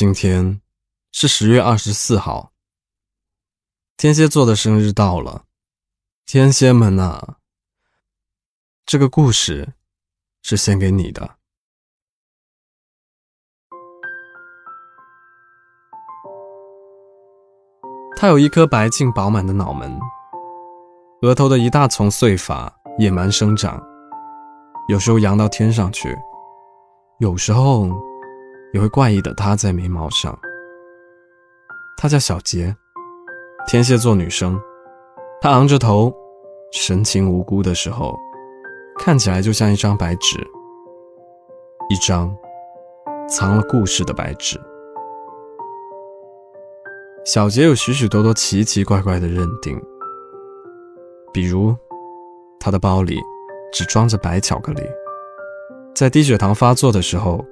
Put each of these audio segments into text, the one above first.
今天是十月二十四号，天蝎座的生日到了。天蝎们啊，这个故事是献给你的。他有一颗白净饱满的脑门，额头的一大丛碎发野蛮生长，有时候扬到天上去，有时候也会怪异的塌在眉毛上。她叫小杰，天蝎座女生。她昂着头，神情无辜的时候，看起来就像一张白纸，一张藏了故事的白纸。小杰有许许多多奇奇怪怪的认定，比如，他的包里只装着白巧克力，在低血糖发作的时候，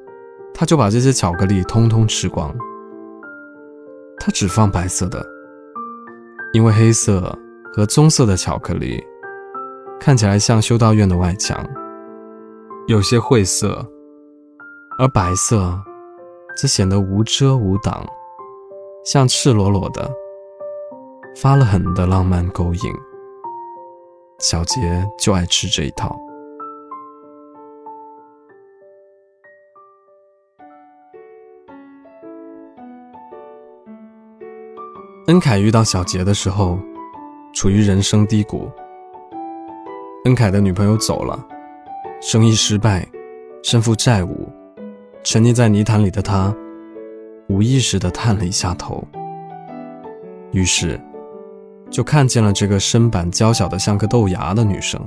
他就把这些巧克力通通吃光。他只放白色的，因为黑色和棕色的巧克力看起来像修道院的外墙，有些晦涩，而白色则显得无遮无挡。像赤裸裸的、发了狠的浪漫勾引，小杰就爱吃这一套。恩凯遇到小杰的时候，处于人生低谷。恩凯的女朋友走了，生意失败，身负债务，沉溺在泥潭里的他。无意识地探了一下头，于是就看见了这个身板娇小的像颗豆芽的女生。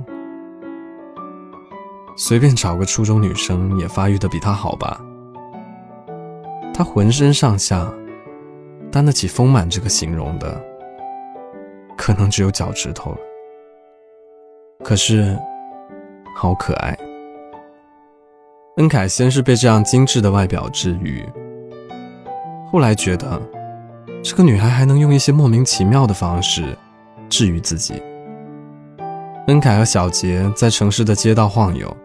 随便找个初中女生也发育的比她好吧？她浑身上下担得起丰满这个形容的，可能只有脚趾头了。可是，好可爱。恩凯先是被这样精致的外表治愈。后来觉得，这个女孩还能用一些莫名其妙的方式治愈自己。恩凯和小杰在城市的街道晃悠，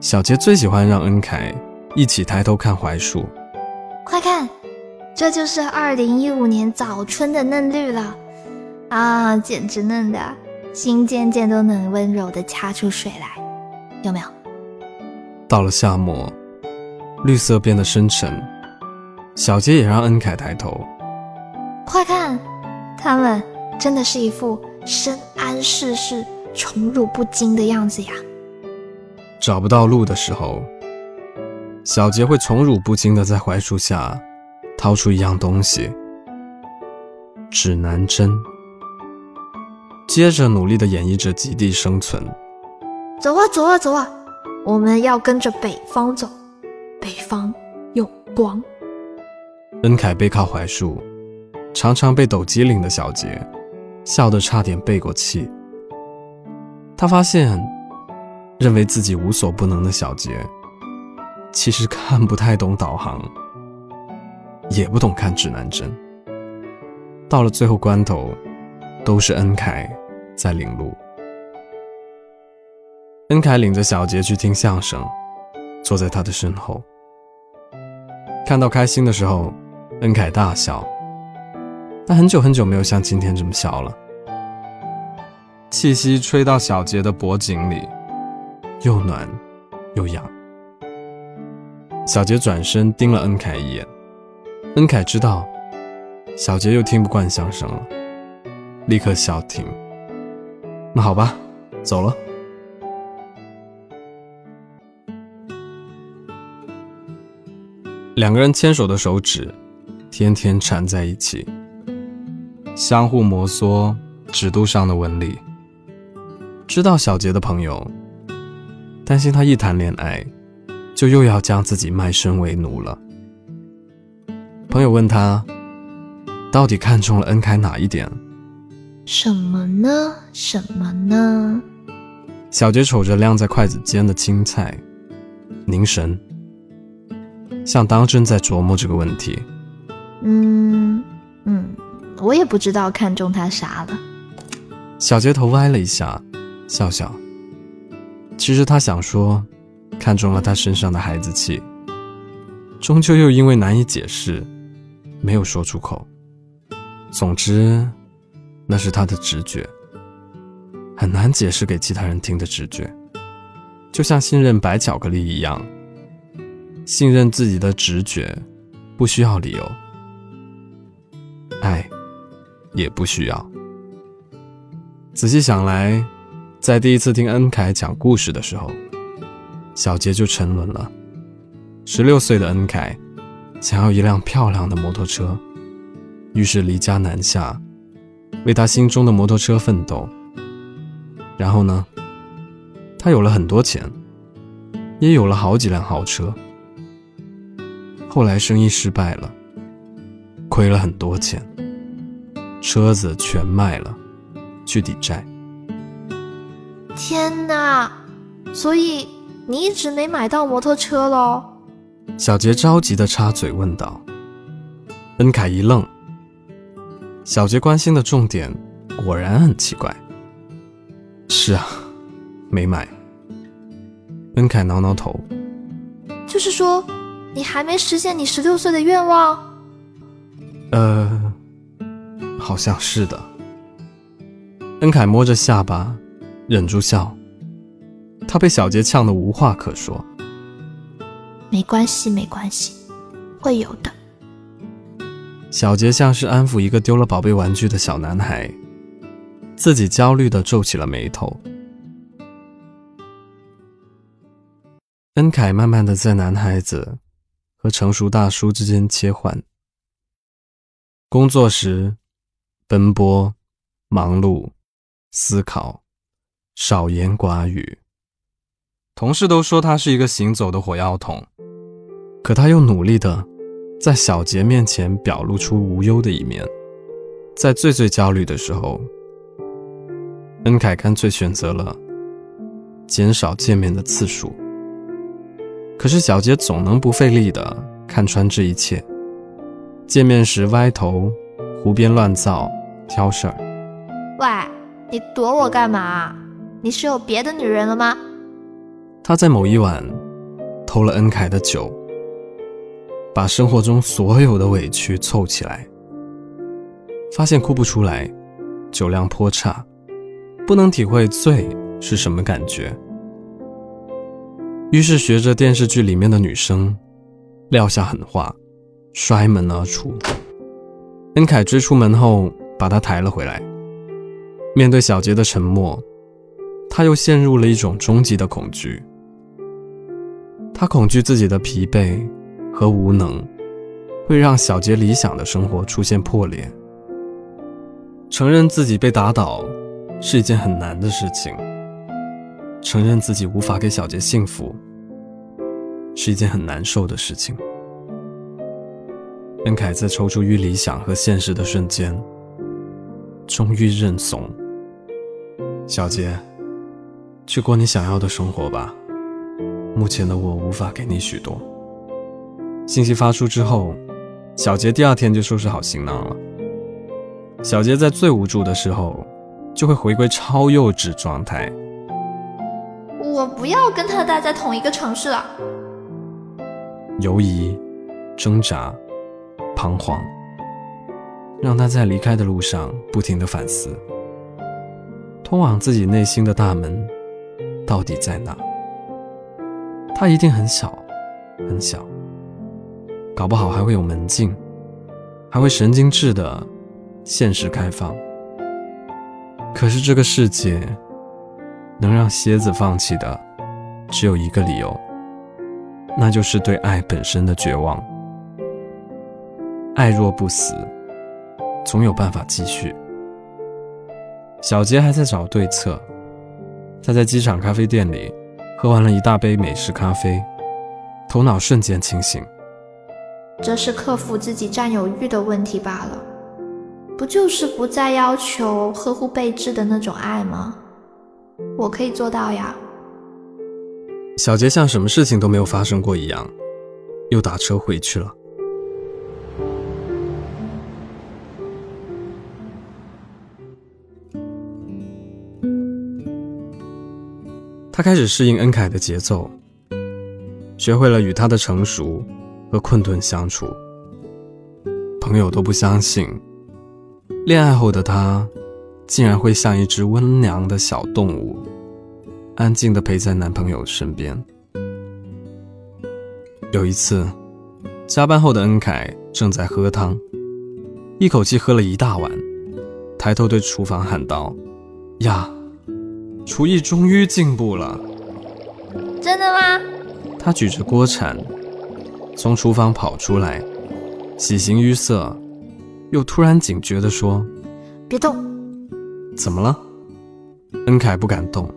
小杰最喜欢让恩凯一起抬头看槐树。快看，这就是二零一五年早春的嫩绿了，啊，简直嫩的心尖尖都能温柔的掐出水来，有没有？到了夏末，绿色变得深沉。小杰也让恩凯抬头，快看，他们真的是一副深谙世事、宠辱不惊的样子呀。找不到路的时候，小杰会宠辱不惊的在槐树下掏出一样东西——指南针，接着努力的演绎着极地生存。走啊走啊走啊，我们要跟着北方走，北方有光。恩凯背靠槐树，常常被抖机灵的小杰。笑得差点背过气。他发现，认为自己无所不能的小杰，其实看不太懂导航，也不懂看指南针。到了最后关头，都是恩凯在领路。恩凯领着小杰去听相声，坐在他的身后，看到开心的时候。恩凯大笑，他很久很久没有像今天这么笑了。气息吹到小杰的脖颈里，又暖又痒。小杰转身盯了恩凯一眼，恩凯知道小杰又听不惯相声了，立刻笑停。那好吧，走了。两个人牵手的手指。天天缠在一起，相互摩挲指肚上的纹理。知道小杰的朋友担心他一谈恋爱，就又要将自己卖身为奴了。朋友问他，到底看中了恩凯哪一点？什么呢？什么呢？小杰瞅着晾在筷子间的青菜，凝神，像当真在琢磨这个问题。嗯嗯，我也不知道看中他啥了。小杰头歪了一下，笑笑。其实他想说，看中了他身上的孩子气，终究又因为难以解释，没有说出口。总之，那是他的直觉，很难解释给其他人听的直觉，就像信任白巧克力一样，信任自己的直觉，不需要理由。爱，也不需要。仔细想来，在第一次听恩凯讲故事的时候，小杰就沉沦了。十六岁的恩凯想要一辆漂亮的摩托车，于是离家南下，为他心中的摩托车奋斗。然后呢，他有了很多钱，也有了好几辆豪车。后来生意失败了，亏了很多钱，车子全卖了，去抵债。天哪！所以你一直没买到摩托车喽？小杰着急的插嘴问道。恩凯一愣。小杰关心的重点果然很奇怪。是啊，没买。恩凯挠挠头。就是说，你还没实现你十六岁的愿望？呃，好像是的。恩凯摸着下巴，忍住笑。他被小杰呛得无话可说。没关系，没关系，会有的。小杰像是安抚一个丢了宝贝玩具的小男孩，自己焦虑的皱起了眉头。恩凯慢慢的在男孩子和成熟大叔之间切换。工作时，奔波、忙碌、思考，少言寡语。同事都说他是一个行走的火药桶。可他又努力的在小杰面前表露出无忧的一面，在最最焦虑的时候，恩凯干脆选择了减少见面的次数。可是小杰总能不费力的看穿这一切，见面时歪头、胡编乱造、挑事儿。喂，你躲我干嘛？你是有别的女人了吗？他在某一晚偷了恩凯的酒。把生活中所有的委屈凑起来，发现哭不出来，酒量颇差，不能体会醉是什么感觉。于是学着电视剧里面的女生，撂下狠话，摔门而出。恩凯追出门后，把他抬了回来。面对小杰的沉默，他又陷入了一种终极的恐惧。他恐惧自己的疲惫。和无能会让小杰理想的生活出现破裂。承认自己被打倒是一件很难的事情，承认自己无法给小杰幸福是一件很难受的事情。任凯在抽出于理想和现实的瞬间，终于认怂。小杰，去过你想要的生活吧。目前的我无法给你许多。信息发出之后，小杰第二天就收拾好行囊了。小杰在最无助的时候，就会回归超幼稚状态。我不要跟他待在同一个城市了。犹疑、挣扎、彷徨，让他在离开的路上不停的反思：通往自己内心的大门到底在哪？他一定很小，很小。搞不好还会有门禁，还会神经质的现实开放。可是这个世界能让蝎子放弃的，只有一个理由，那就是对爱本身的绝望。爱若不死，总有办法继续。小杰还在找对策，他在机场咖啡店里喝完了一大杯美式咖啡，头脑瞬间清醒。这是克服自己占有欲的问题罢了，不就是不再要求呵护备至的那种爱吗？我可以做到呀。小杰像什么事情都没有发生过一样，又打车回去了。他开始适应恩凯的节奏，学会了与他的成熟。和困顿相处。朋友都不相信，恋爱后的她竟然会像一只温良的小动物，安静地陪在男朋友身边。有一次，加班后的恩凯正在喝汤，一口气喝了一大碗，抬头对厨房喊道：“呀，厨艺终于进步了！”真的吗？他举着锅铲从厨房跑出来，喜形于色，又突然警觉地说：“别动！”怎么了？恩凯不敢动，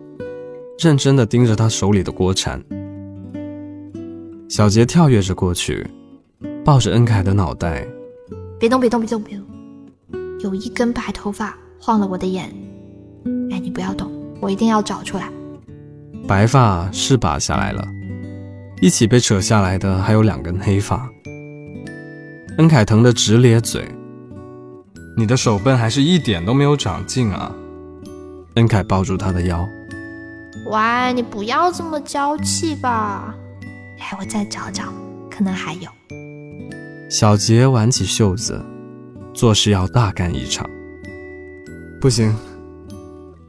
认真地盯着他手里的锅铲。小杰跳跃着过去，抱着恩凯的脑袋：“别动，别动，别动，别动！有一根白头发晃了我的眼。哎，你不要动，我一定要找出来。”白发是拔下来了，一起被扯下来的还有两根黑发。恩凯疼得直咧嘴：“你的手笨还是一点都没有长进啊！”恩凯抱住他的腰：“喂，你不要这么娇气吧？哎，我再找找，可能还有。”小杰挽起袖子，做事要大干一场。不行，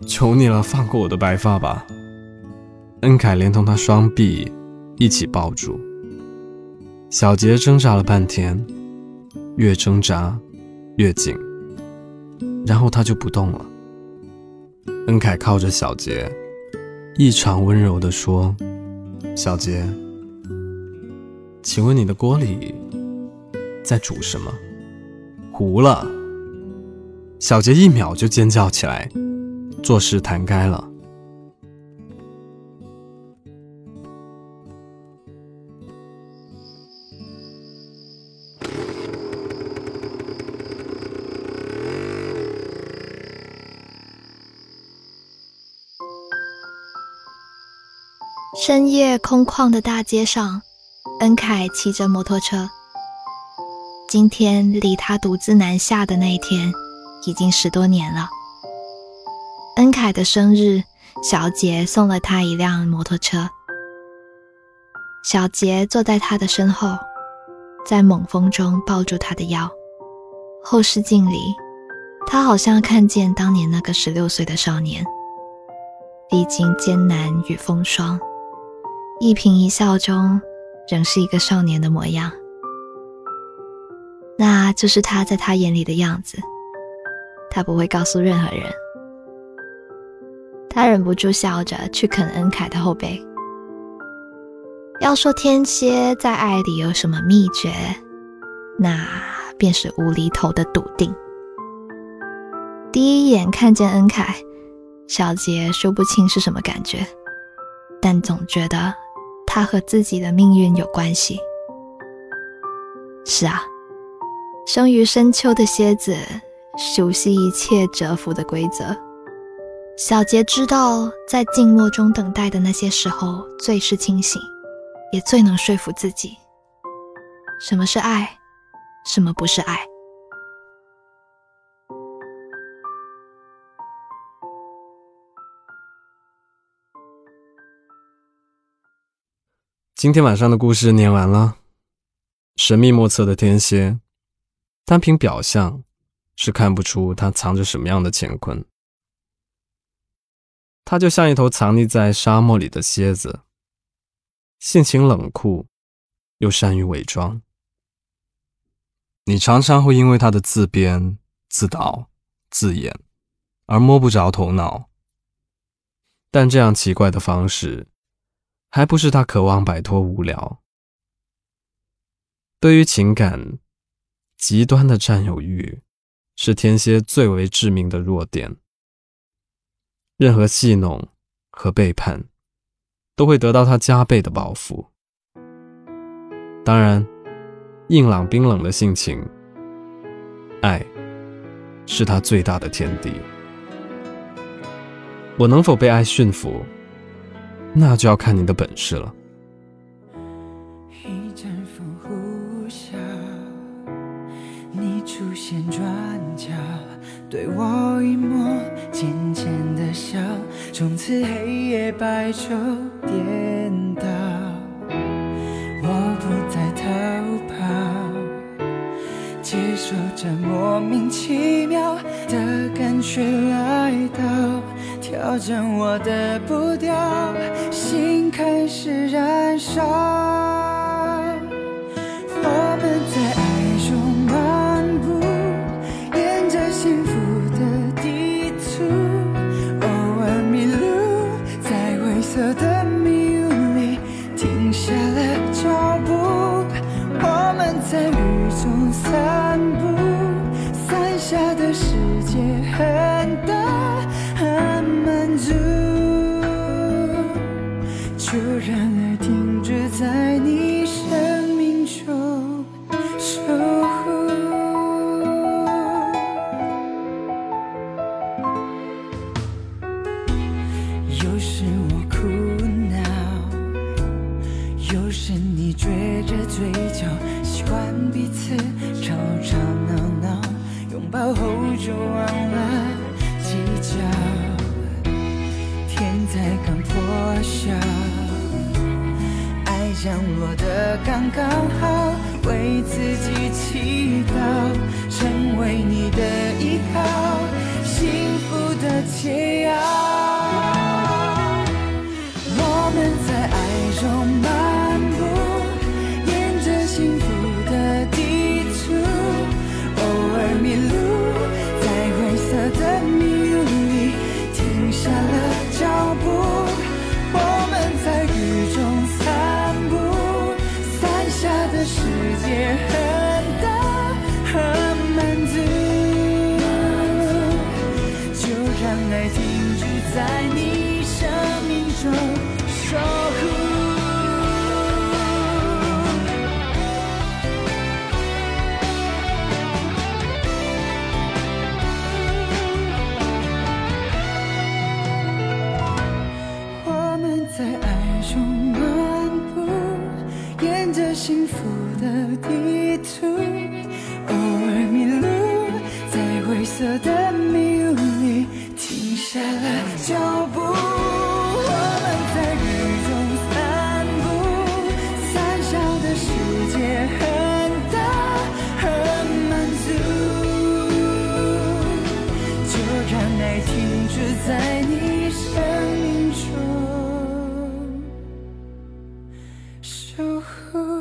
求你了，放过我的白发吧。恩凯连同他双臂一起抱住，小杰挣扎了半天，越挣扎越紧，然后他就不动了。恩凯靠着小杰，异常温柔地说：“小杰，请问你的锅里在煮什么？糊了！”小杰一秒就尖叫起来，做事弹开了。深夜空旷的大街上，恩凯骑着摩托车。今天离他独自南下的那一天，已经十多年了。恩凯的生日，小杰送了他一辆摩托车。小杰坐在他的身后，在猛风中抱住他的腰。后视镜里，他好像看见当年那个十六岁的少年，历经艰难与风霜。一颦一笑中，仍是一个少年的模样。那就是他在他眼里的样子。他不会告诉任何人。他忍不住笑着去啃恩凯的后背。要说天蝎在爱里有什么秘诀，那便是无厘头的笃定。第一眼看见恩凯，小杰说不清是什么感觉，但总觉得。他和自己的命运有关系。是啊，生于深秋的蝎子，熟悉一切蛰伏的规则。小杰知道，在静默中等待的那些时候，最是清醒，也最能说服自己，什么是爱，什么不是爱。今天晚上的故事念完了。神秘莫测的天蝎，单凭表象是看不出他藏着什么样的乾坤。他就像一头藏匿在沙漠里的蝎子，性情冷酷，又善于伪装。你常常会因为他的自编、自导、自演而摸不着头脑。但这样奇怪的方式。还不是他渴望摆脱无聊。对于情感，极端的占有欲是天蝎最为致命的弱点。任何戏弄和背叛，都会得到他加倍的报复。当然，硬朗冰冷的性情，爱，是他最大的天敌。我能否被爱驯服？那就要看你的本事了。一阵风呼啸，你出现转角，对我一抹浅浅的笑，从此黑夜白昼颠倒。我不再逃跑。接受这莫名其妙的感觉来到，调整我的步调，心开始燃烧。我们在爱中漫步，沿着幸福的地图，偶尔迷路，在灰色的迷就，习惯彼此吵吵闹闹，拥抱后就忘了计较。天才刚破晓，爱降落的刚刚好，为自己祈祷，成为你的依靠，幸福的解药。守护。